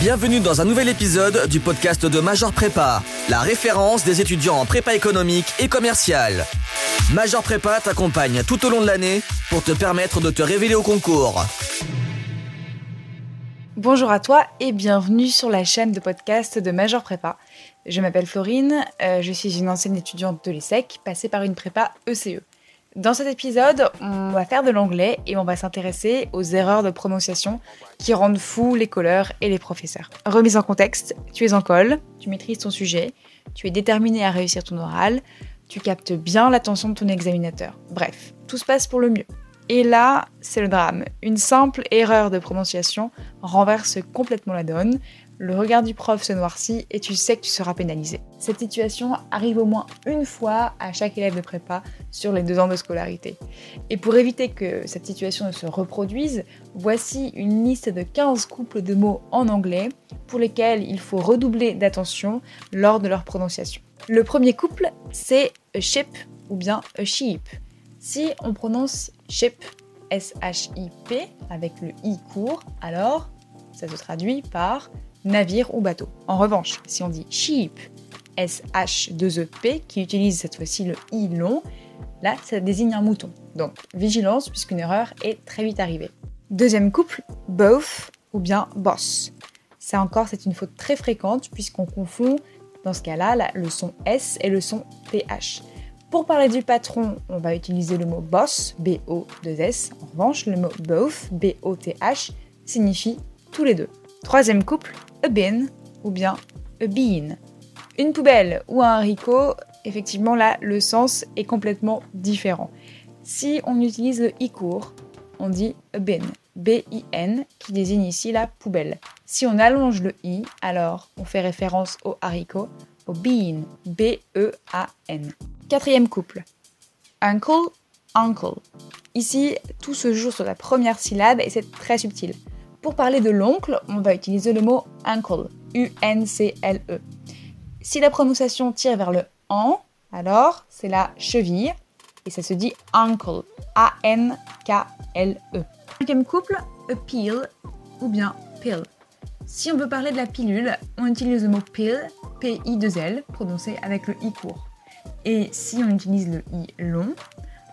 Bienvenue dans un nouvel épisode du podcast de Major Prépa, la référence des étudiants en prépa économique et commerciale. Major Prépa t'accompagne tout au long de l'année pour te permettre de te révéler au concours. Bonjour à toi et bienvenue sur la chaîne de podcast de Major Prépa. Je m'appelle Florine, euh, je suis une ancienne étudiante de l'ESSEC passée par une prépa ECE. Dans cet épisode, on va faire de l'anglais et on va s'intéresser aux erreurs de prononciation qui rendent fous les colleurs et les professeurs. Remise en contexte, tu es en colle, tu maîtrises ton sujet, tu es déterminé à réussir ton oral, tu captes bien l'attention de ton examinateur. Bref, tout se passe pour le mieux. Et là, c'est le drame. Une simple erreur de prononciation renverse complètement la donne. Le regard du prof se noircit et tu sais que tu seras pénalisé. Cette situation arrive au moins une fois à chaque élève de prépa sur les deux ans de scolarité. Et pour éviter que cette situation ne se reproduise, voici une liste de 15 couples de mots en anglais pour lesquels il faut redoubler d'attention lors de leur prononciation. Le premier couple, c'est a ship ou bien a sheep. Si on prononce ship, S-H-I-P, avec le I court, alors ça se traduit par navire ou bateau. En revanche, si on dit sheep, S-H-2-E-P, qui utilise cette fois-ci le I long, là, ça désigne un mouton. Donc, vigilance, puisqu'une erreur est très vite arrivée. Deuxième couple, both ou bien boss. Ça encore, c'est une faute très fréquente, puisqu'on confond, dans ce cas-là, le son S et le son TH. Pour parler du patron, on va utiliser le mot boss, B-O-2-S. En revanche, le mot both, B-O-T-H, signifie tous les deux. Troisième couple, a bin ou bien a bean. Une poubelle ou un haricot, effectivement là, le sens est complètement différent. Si on utilise le i court, on dit a bin, B-I-N, qui désigne ici la poubelle. Si on allonge le i, alors on fait référence au haricot, au bean, B-E-A-N. Quatrième couple, uncle, uncle. Ici, tout se joue sur la première syllabe et c'est très subtil. Pour parler de l'oncle, on va utiliser le mot uncle, U-N-C-L-E. Si la prononciation tire vers le en, alors c'est la cheville et ça se dit uncle, A-N-K-L-E. Cinquième couple, a pill ou bien pill. Si on veut parler de la pilule, on utilise le mot pill, P-I-2-L, prononcé avec le i court. Et si on utilise le i long,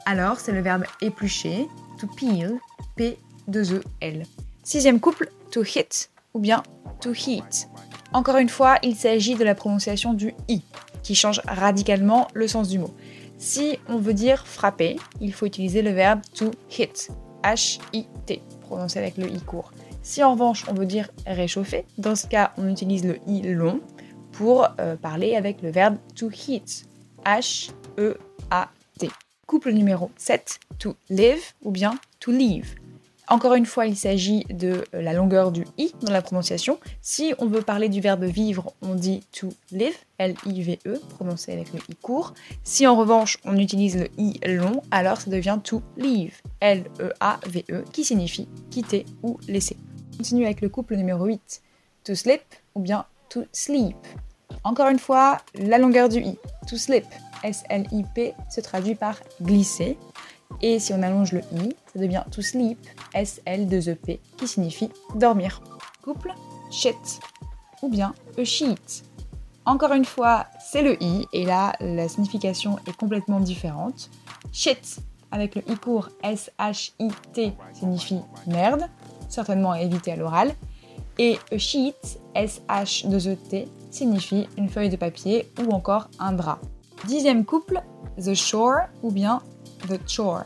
alors c'est le verbe éplucher, to peel, P-2-E-L. Sixième couple, to hit ou bien to heat. Encore une fois, il s'agit de la prononciation du i, qui change radicalement le sens du mot. Si on veut dire frapper, il faut utiliser le verbe to hit, H-I-T, prononcé avec le i court. Si en revanche on veut dire réchauffer, dans ce cas on utilise le i long pour euh, parler avec le verbe to heat, H-E-A-T. Couple numéro 7, to live ou bien to leave. Encore une fois, il s'agit de la longueur du i dans la prononciation. Si on veut parler du verbe vivre, on dit to live, L-I-V-E, prononcé avec le i court. Si en revanche on utilise le i long, alors ça devient to leave, L-E-A-V-E, qui signifie quitter ou laisser. On continue avec le couple numéro 8, to slip ou bien to sleep. Encore une fois, la longueur du i, to slip, S-L-I-P, se traduit par glisser. Et si on allonge le i, ça devient to sleep, S-L-2-E-P, qui signifie dormir. Couple, shit, ou bien a sheet. Encore une fois, c'est le i, et là, la signification est complètement différente. Shit, avec le i court, S-H-I-T, signifie merde, certainement à éviter à l'oral. Et a sheet, S-H-2-E-T, signifie une feuille de papier ou encore un drap. Dixième couple, the shore ou bien the chore.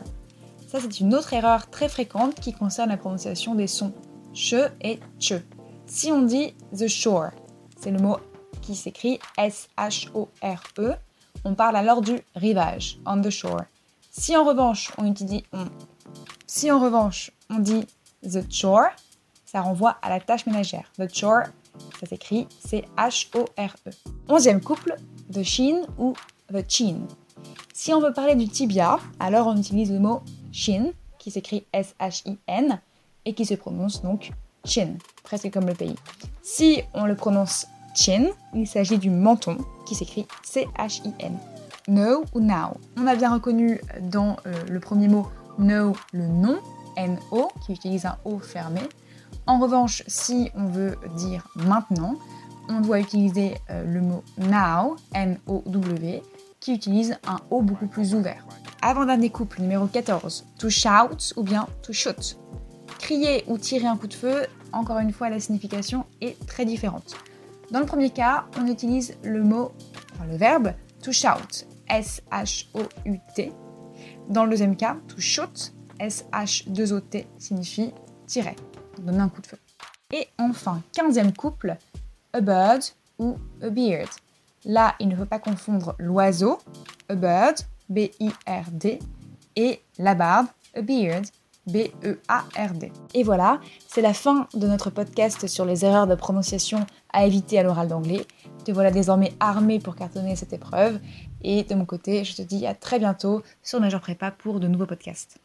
Ça, c'est une autre erreur très fréquente qui concerne la prononciation des sons che et che. Si on dit the shore, c'est le mot qui s'écrit S-H-O-R-E, on parle alors du rivage, on the shore. Si en revanche on utilise, on- si en revanche on dit the chore, ça renvoie à la tâche ménagère. The chore, ça s'écrit C-H-O-R-E. Onzième couple, the shin ou the chin. Si on veut parler du tibia, alors on utilise le mot shin, qui s'écrit S-H-I-N, et qui se prononce donc chin, presque comme le pays. Si on le prononce chin, il s'agit du menton, qui s'écrit C-H-I-N. No ou now? On a bien reconnu dans euh, le premier mot no le nom, N-O, qui utilise un O fermé. En revanche, si on veut dire maintenant, on doit utiliser euh, le mot now, N-O-W, qui utilise un O beaucoup plus ouvert. Avant-dernier couple numéro 14, to shout ou bien to shoot. Crier ou tirer un coup de feu, encore une fois, la signification est très différente. Dans le premier cas, on utilise le mot, enfin le verbe to shout, S-H-O-U-T. Dans le deuxième cas, to shoot, S-H-2-O-T, signifie tirer, donner un coup de feu. Et enfin, quinzième couple, a bird ou a beard. Là, il ne faut pas confondre l'oiseau, a bird, B-I-R-D, et la barbe, a beard, B-E-A-R-D. Et voilà, c'est la fin de notre podcast sur les erreurs de prononciation à éviter à l'oral d'anglais. Te voilà désormais armé pour cartonner cette épreuve. Et de mon côté, je te dis à très bientôt sur Major Prépa pour de nouveaux podcasts.